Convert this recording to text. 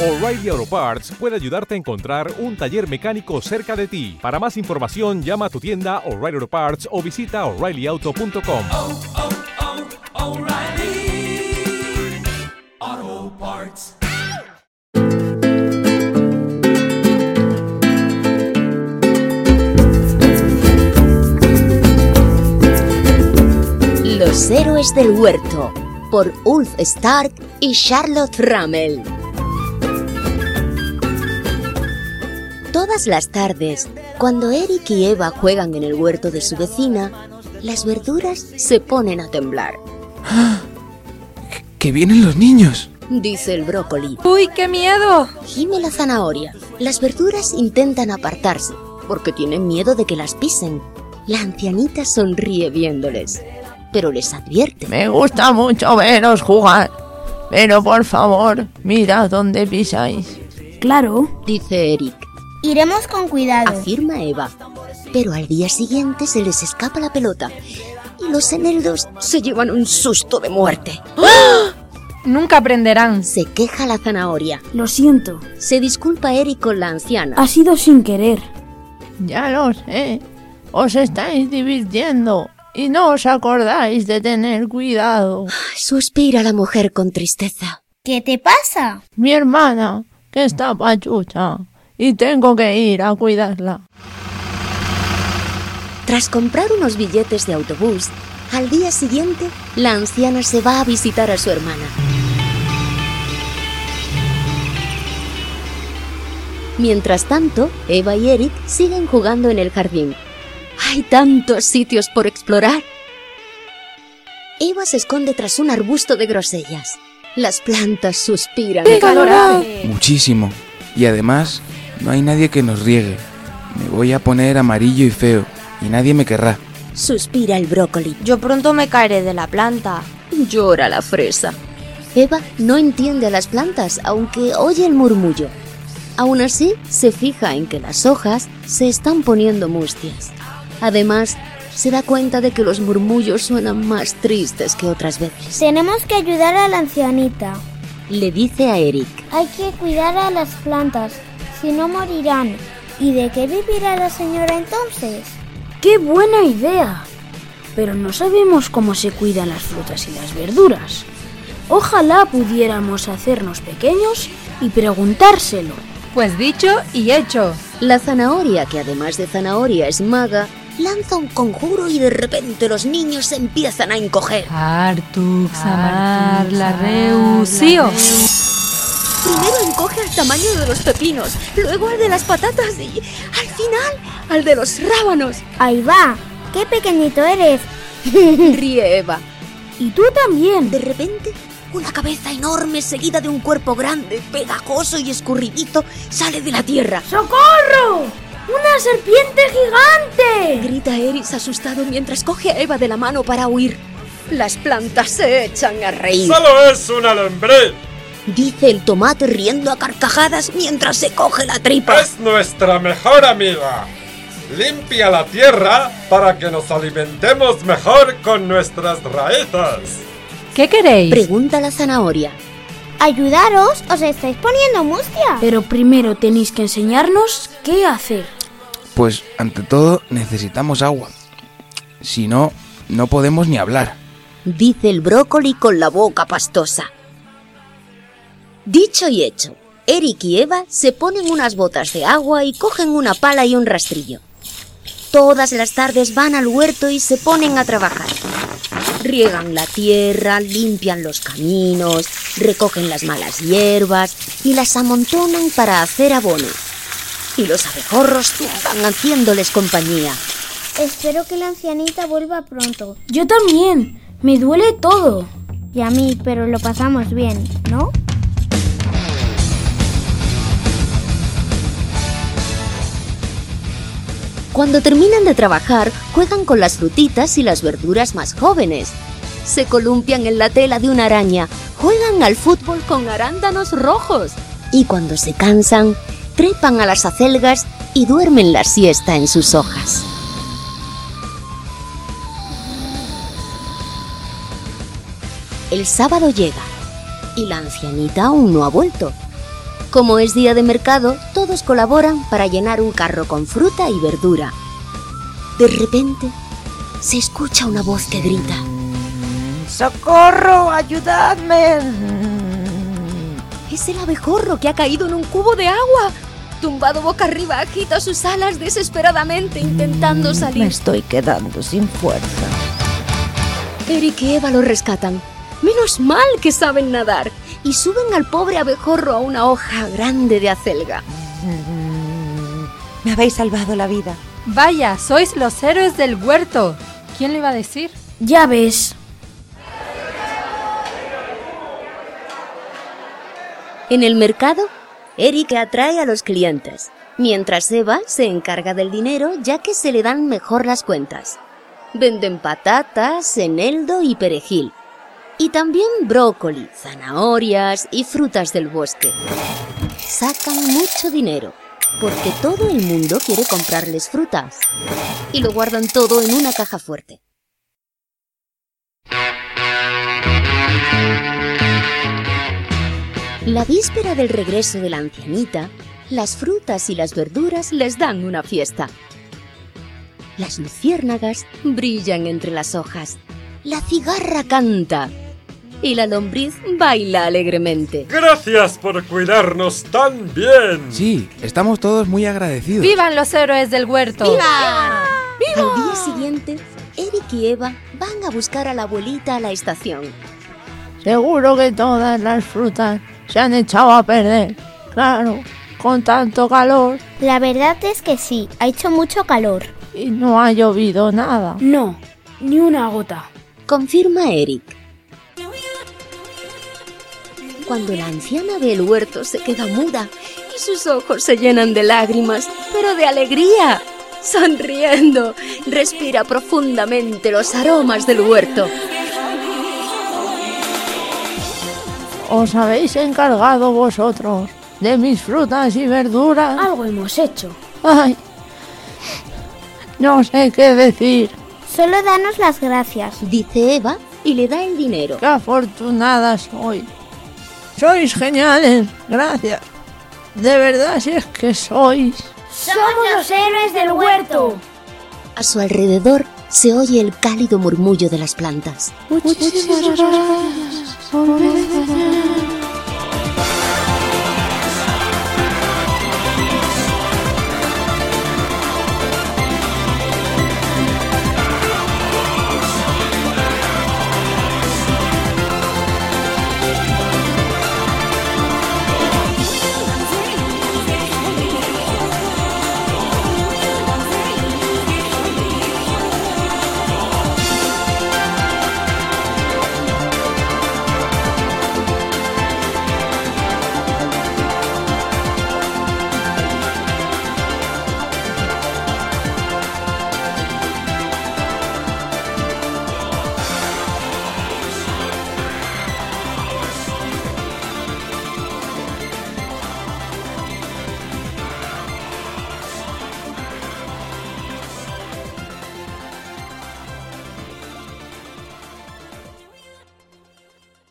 O'Reilly Auto Parts puede ayudarte a encontrar un taller mecánico cerca de ti. Para más información, llama a tu tienda O'Reilly Auto Parts o visita oreillyauto.com. oh, oh, Parts. Los héroes del huerto por Ulf Stark y Charlotte Rammel. Todas las tardes, cuando Eric y Eva juegan en el huerto de su vecina, las verduras se ponen a temblar, ¡Que vienen los niños! dice el brócoli. ¡Uy, qué miedo! Gime la zanahoria. Las verduras intentan apartarse porque tienen miedo de que las pisen. La ancianita sonríe viéndoles, pero les advierte. Me gusta mucho veros jugar, pero por favor, mirad dónde pisáis. Claro, Dice Eric. Iremos con cuidado. afirma Eva. Pero al día siguiente se les escapa la pelota y los eneldos se llevan un susto de muerte. Nunca aprenderán. Se queja la zanahoria. lo siento. Se disculpa Eric con la anciana. Ha sido sin querer. Ya lo sé, os estáis divirtiendo y no os acordáis de tener cuidado. Suspira la mujer con tristeza. ¿Qué te pasa? Mi hermana, que está pachucha, y tengo que ir a cuidarla. Tras comprar unos billetes de autobús, al día siguiente la anciana se va a visitar a su hermana. Mientras tanto, Eva y Eric siguen jugando en el jardín. Hay tantos sitios por explorar. Eva se esconde tras un arbusto de grosellas. Las plantas suspiran. Muchísimo. Y además, no hay nadie que nos riegue. Me voy a poner amarillo y feo, y nadie me querrá. Suspira el brócoli. Yo pronto me caeré de la planta. Llora la fresa. Eva no entiende a las plantas, aunque oye el murmullo. Aún así, se fija en que las hojas se están poniendo mustias. Además, se da cuenta de que los murmullos suenan más tristes que otras veces. Tenemos que ayudar a la ancianita. Le dice a Eric, Hay que cuidar a las plantas, si no morirán. ¿Y de qué vivirá la señora entonces? ¡Qué buena idea! Pero no sabemos cómo se cuidan las frutas y las verduras. Ojalá pudiéramos hacernos pequeños y preguntárselo. Pues dicho y hecho. la zanahoria, que además de zanahoria es maga, lanza un conjuro y de repente los niños se empiezan a encoger. Artux, amar, la reusío. Encoge al tamaño de los pepinos, luego al de las patatas y al final al de los rábanos. Ahí va. ¡Qué pequeñito eres! Ríe Eva. Y tú también. De repente, una cabeza enorme seguida de un cuerpo grande, pegajoso y escurridito sale de la tierra. ¡Socorro! ¡Una serpiente gigante! Grita Eris asustado mientras coge a Eva de la mano para huir. Las plantas se echan a reír. ¡Solo es una lombriz! Dice el tomate riendo a carcajadas mientras se coge la tripa. ¡Es nuestra mejor amiga! Limpia la tierra para que nos alimentemos mejor con nuestras raíces. ¿Qué queréis? Pregunta la zanahoria. Ayudaros, os estáis poniendo mustia. Pero primero tenéis que enseñarnos qué hacer. Pues, ante todo, necesitamos agua. Si no, no podemos ni hablar. Dice el brócoli con la boca pastosa. Dicho y hecho, Eric y Eva se ponen unas botas de agua y cogen una pala y un rastrillo. Todas las tardes van al huerto y se ponen a trabajar. Riegan la tierra, limpian los caminos, recogen las malas hierbas y las amontonan para hacer abono. Y los abejorros van haciéndoles compañía. Espero que la ancianita vuelva pronto. Yo también. Me duele todo. Y a mí, pero lo pasamos bien, ¿no? Cuando terminan de trabajar, juegan con las frutitas y las verduras más jóvenes. Se columpian en la tela de una araña, juegan al fútbol con arándanos rojos. Y cuando se cansan, trepan a las acelgas y duermen la siesta en sus hojas. El sábado llega y la ancianita aún no ha vuelto. Como es día de mercado, todos colaboran para llenar un carro con fruta y verdura. De repente, se escucha una voz que grita. ¡Socorro! ¡Ayudadme! Es el abejorro que ha caído en un cubo de agua. Tumbado boca arriba, agita sus alas desesperadamente intentando Me salir. estoy quedando sin fuerza. Eric y Eva lo rescatan. Menos mal que saben nadar. Y suben al pobre abejorro a una hoja grande de acelga. Me habéis salvado la vida. Vaya, sois los héroes del huerto. ¿Quién le iba a decir? Ya ves. En el mercado, Eric atrae a los clientes, mientras Eva se encarga del dinero ya que se le dan mejor las cuentas. Venden patatas, eneldo y perejil. Y también brócoli, zanahorias y frutas del bosque. Sacan mucho dinero, porque todo el mundo quiere comprarles frutas. Y lo guardan todo en una caja fuerte. La víspera del regreso de la ancianita, las frutas y las verduras les dan una fiesta. Las luciérnagas brillan entre las hojas. La cigarra canta. Y la lombriz baila alegremente. Gracias por cuidarnos tan bien. Sí, estamos todos muy agradecidos. ¡Vivan los héroes del huerto! Al día siguiente, Eric y Eva van a buscar a la abuelita a la estación. Seguro que todas las frutas se han echado a perder. Claro, con tanto calor La verdad es que sí, ha hecho mucho calor. y no ha llovido nada. No, ni una gota. Confirma Eric. Cuando la anciana ve el huerto se queda muda y sus ojos se llenan de lágrimas, pero de alegría. Sonriendo, respira profundamente los aromas del huerto. ¿Os habéis encargado vosotros de mis frutas y verduras? Algo hemos hecho. Ay, no sé qué decir. Solo danos las gracias. Dice Eva y le da el dinero. Qué afortunada soy. Sois geniales, gracias. De verdad, si es que sois. ¡Somos los héroes del huerto! A su alrededor se oye el cálido murmullo de las plantas. Muchísimas gracias.